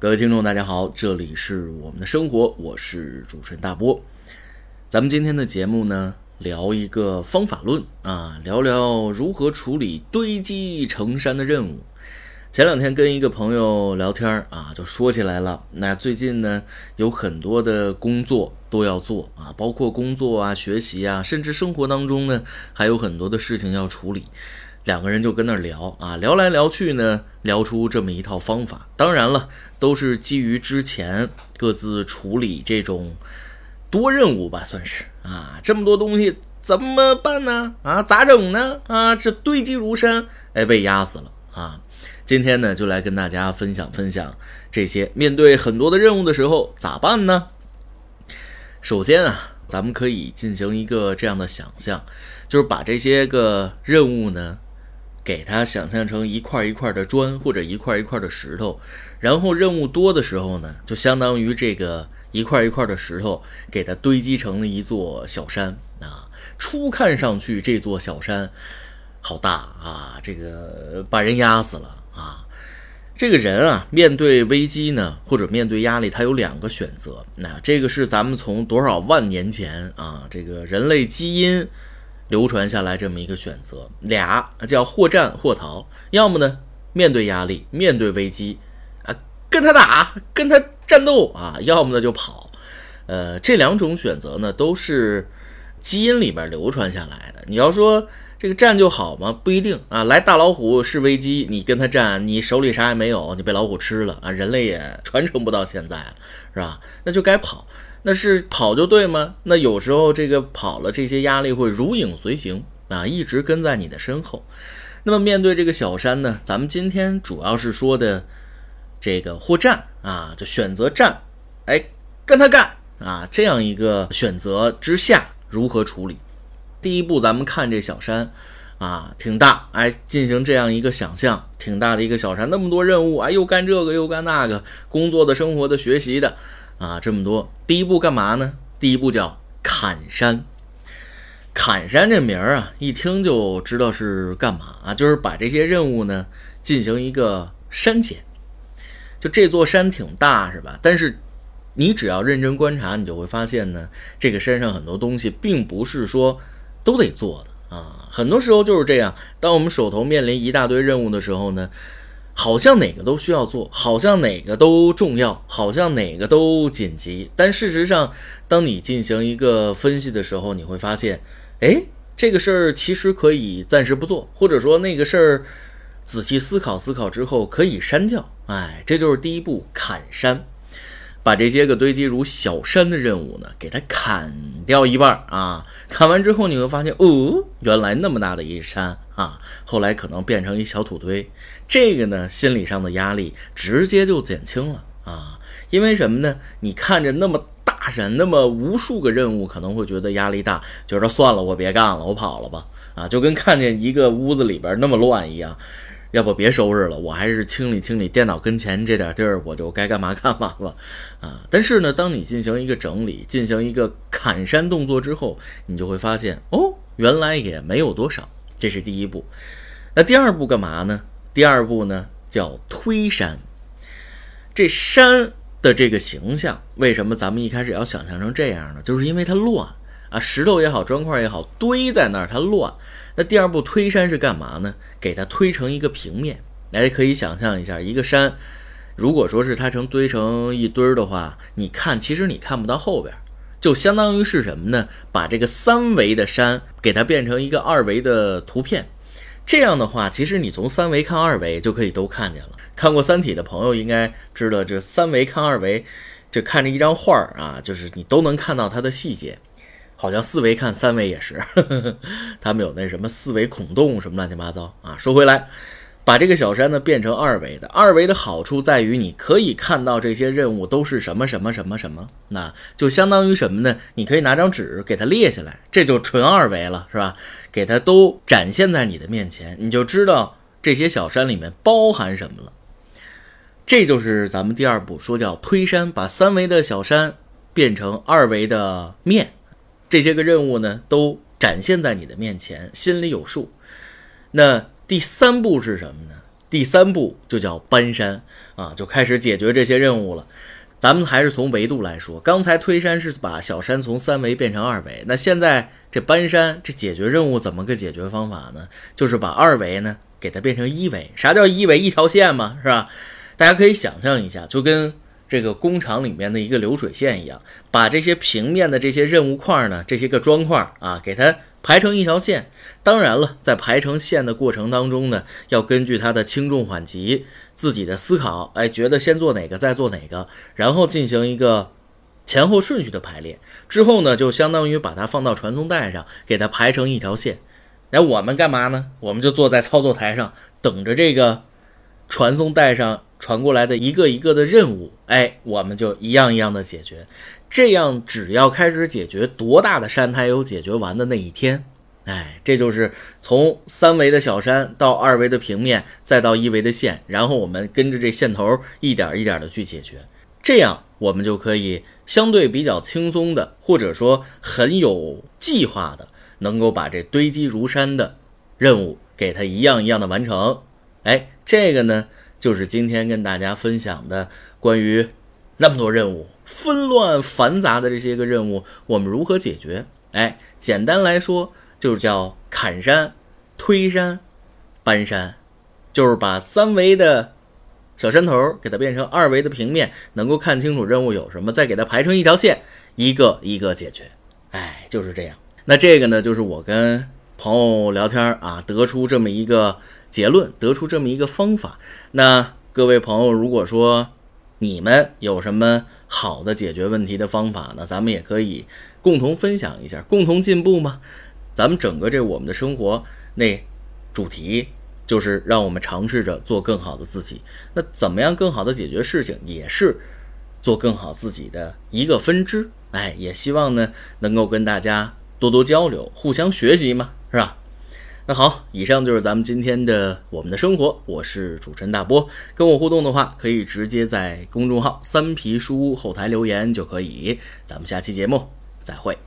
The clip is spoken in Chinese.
各位听众，大家好，这里是我们的生活，我是主持人大波。咱们今天的节目呢，聊一个方法论啊，聊聊如何处理堆积成山的任务。前两天跟一个朋友聊天啊，就说起来了。那最近呢，有很多的工作都要做啊，包括工作啊、学习啊，甚至生活当中呢，还有很多的事情要处理。两个人就跟那聊啊，聊来聊去呢，聊出这么一套方法。当然了，都是基于之前各自处理这种多任务吧，算是啊，这么多东西怎么办呢？啊，咋整呢？啊，这堆积如山，哎，被压死了啊！今天呢，就来跟大家分享分享这些面对很多的任务的时候咋办呢？首先啊，咱们可以进行一个这样的想象，就是把这些个任务呢。给它想象成一块一块的砖或者一块一块的石头，然后任务多的时候呢，就相当于这个一块一块的石头给它堆积成了一座小山啊。初看上去这座小山好大啊，这个把人压死了啊。这个人啊，面对危机呢，或者面对压力，他有两个选择。那这个是咱们从多少万年前啊，这个人类基因。流传下来这么一个选择，俩叫或战或逃，要么呢面对压力，面对危机，啊跟他打，跟他战斗啊，要么呢就跑，呃这两种选择呢都是基因里边流传下来的。你要说这个战就好吗？不一定啊。来大老虎是危机，你跟他战，你手里啥也没有，你被老虎吃了啊，人类也传承不到现在了，是吧？那就该跑。那是跑就对吗？那有时候这个跑了，这些压力会如影随形啊，一直跟在你的身后。那么面对这个小山呢，咱们今天主要是说的这个或战啊，就选择战，哎，跟他干啊，这样一个选择之下如何处理？第一步，咱们看这小山啊，挺大，哎，进行这样一个想象，挺大的一个小山，那么多任务，哎，又干这个又干那个，工作的、生活的、学习的。啊，这么多，第一步干嘛呢？第一步叫砍山。砍山这名儿啊，一听就知道是干嘛啊，就是把这些任务呢进行一个删减。就这座山挺大，是吧？但是你只要认真观察，你就会发现呢，这个山上很多东西并不是说都得做的啊。很多时候就是这样，当我们手头面临一大堆任务的时候呢。好像哪个都需要做，好像哪个都重要，好像哪个都紧急。但事实上，当你进行一个分析的时候，你会发现，哎，这个事儿其实可以暂时不做，或者说那个事儿，仔细思考思考之后可以删掉。哎，这就是第一步，砍山。把这些个堆积如小山的任务呢，给它砍掉一半啊！砍完之后，你会发现，哦，原来那么大的一山啊，后来可能变成一小土堆。这个呢，心理上的压力直接就减轻了啊！因为什么呢？你看着那么大山，那么无数个任务，可能会觉得压力大，觉得算了，我别干了，我跑了吧啊！就跟看见一个屋子里边那么乱一样。要不别收拾了，我还是清理清理电脑跟前这点地儿，我就该干嘛干嘛了啊！但是呢，当你进行一个整理、进行一个砍山动作之后，你就会发现，哦，原来也没有多少。这是第一步。那第二步干嘛呢？第二步呢叫推山。这山的这个形象，为什么咱们一开始要想象成这样呢？就是因为它乱啊，石头也好，砖块也好，堆在那儿它乱。那第二步推山是干嘛呢？给它推成一个平面。大家可以想象一下，一个山，如果说是它成堆成一堆儿的话，你看，其实你看不到后边，就相当于是什么呢？把这个三维的山给它变成一个二维的图片。这样的话，其实你从三维看二维就可以都看见了。看过《三体》的朋友应该知道，这三维看二维，这看着一张画儿啊，就是你都能看到它的细节。好像四维看三维也是，他们有那什么四维孔洞什么乱七八糟啊。说回来，把这个小山呢变成二维的，二维的好处在于你可以看到这些任务都是什么什么什么什么，那就相当于什么呢？你可以拿张纸给它列下来，这就纯二维了，是吧？给它都展现在你的面前，你就知道这些小山里面包含什么了。这就是咱们第二步说叫推山，把三维的小山变成二维的面。这些个任务呢，都展现在你的面前，心里有数。那第三步是什么呢？第三步就叫搬山啊，就开始解决这些任务了。咱们还是从维度来说，刚才推山是把小山从三维变成二维，那现在这搬山这解决任务怎么个解决方法呢？就是把二维呢给它变成一维。啥叫一维？一条线嘛，是吧？大家可以想象一下，就跟这个工厂里面的一个流水线一样，把这些平面的这些任务块呢，这些个砖块啊，给它排成一条线。当然了，在排成线的过程当中呢，要根据它的轻重缓急。自己的思考，哎，觉得先做哪个，再做哪个，然后进行一个前后顺序的排列。之后呢，就相当于把它放到传送带上，给它排成一条线。那我们干嘛呢？我们就坐在操作台上，等着这个传送带上传过来的一个一个的任务。哎，我们就一样一样的解决。这样，只要开始解决，多大的山它有解决完的那一天。哎，这就是从三维的小山到二维的平面，再到一维的线，然后我们跟着这线头一点一点的去解决，这样我们就可以相对比较轻松的，或者说很有计划的，能够把这堆积如山的任务给它一样一样的完成。哎，这个呢，就是今天跟大家分享的关于那么多任务纷乱繁杂的这些个任务，我们如何解决？哎，简单来说。就是叫砍山、推山、搬山，就是把三维的小山头给它变成二维的平面，能够看清楚任务有什么，再给它排成一条线，一个一个解决。哎，就是这样。那这个呢，就是我跟朋友聊天啊，得出这么一个结论，得出这么一个方法。那各位朋友，如果说你们有什么好的解决问题的方法呢，咱们也可以共同分享一下，共同进步嘛。咱们整个这我们的生活那主题就是让我们尝试着做更好的自己。那怎么样更好的解决事情，也是做更好自己的一个分支。哎，也希望呢能够跟大家多多交流，互相学习嘛，是吧？那好，以上就是咱们今天的我们的生活。我是主持人大波，跟我互动的话，可以直接在公众号“三皮书屋”后台留言就可以。咱们下期节目再会。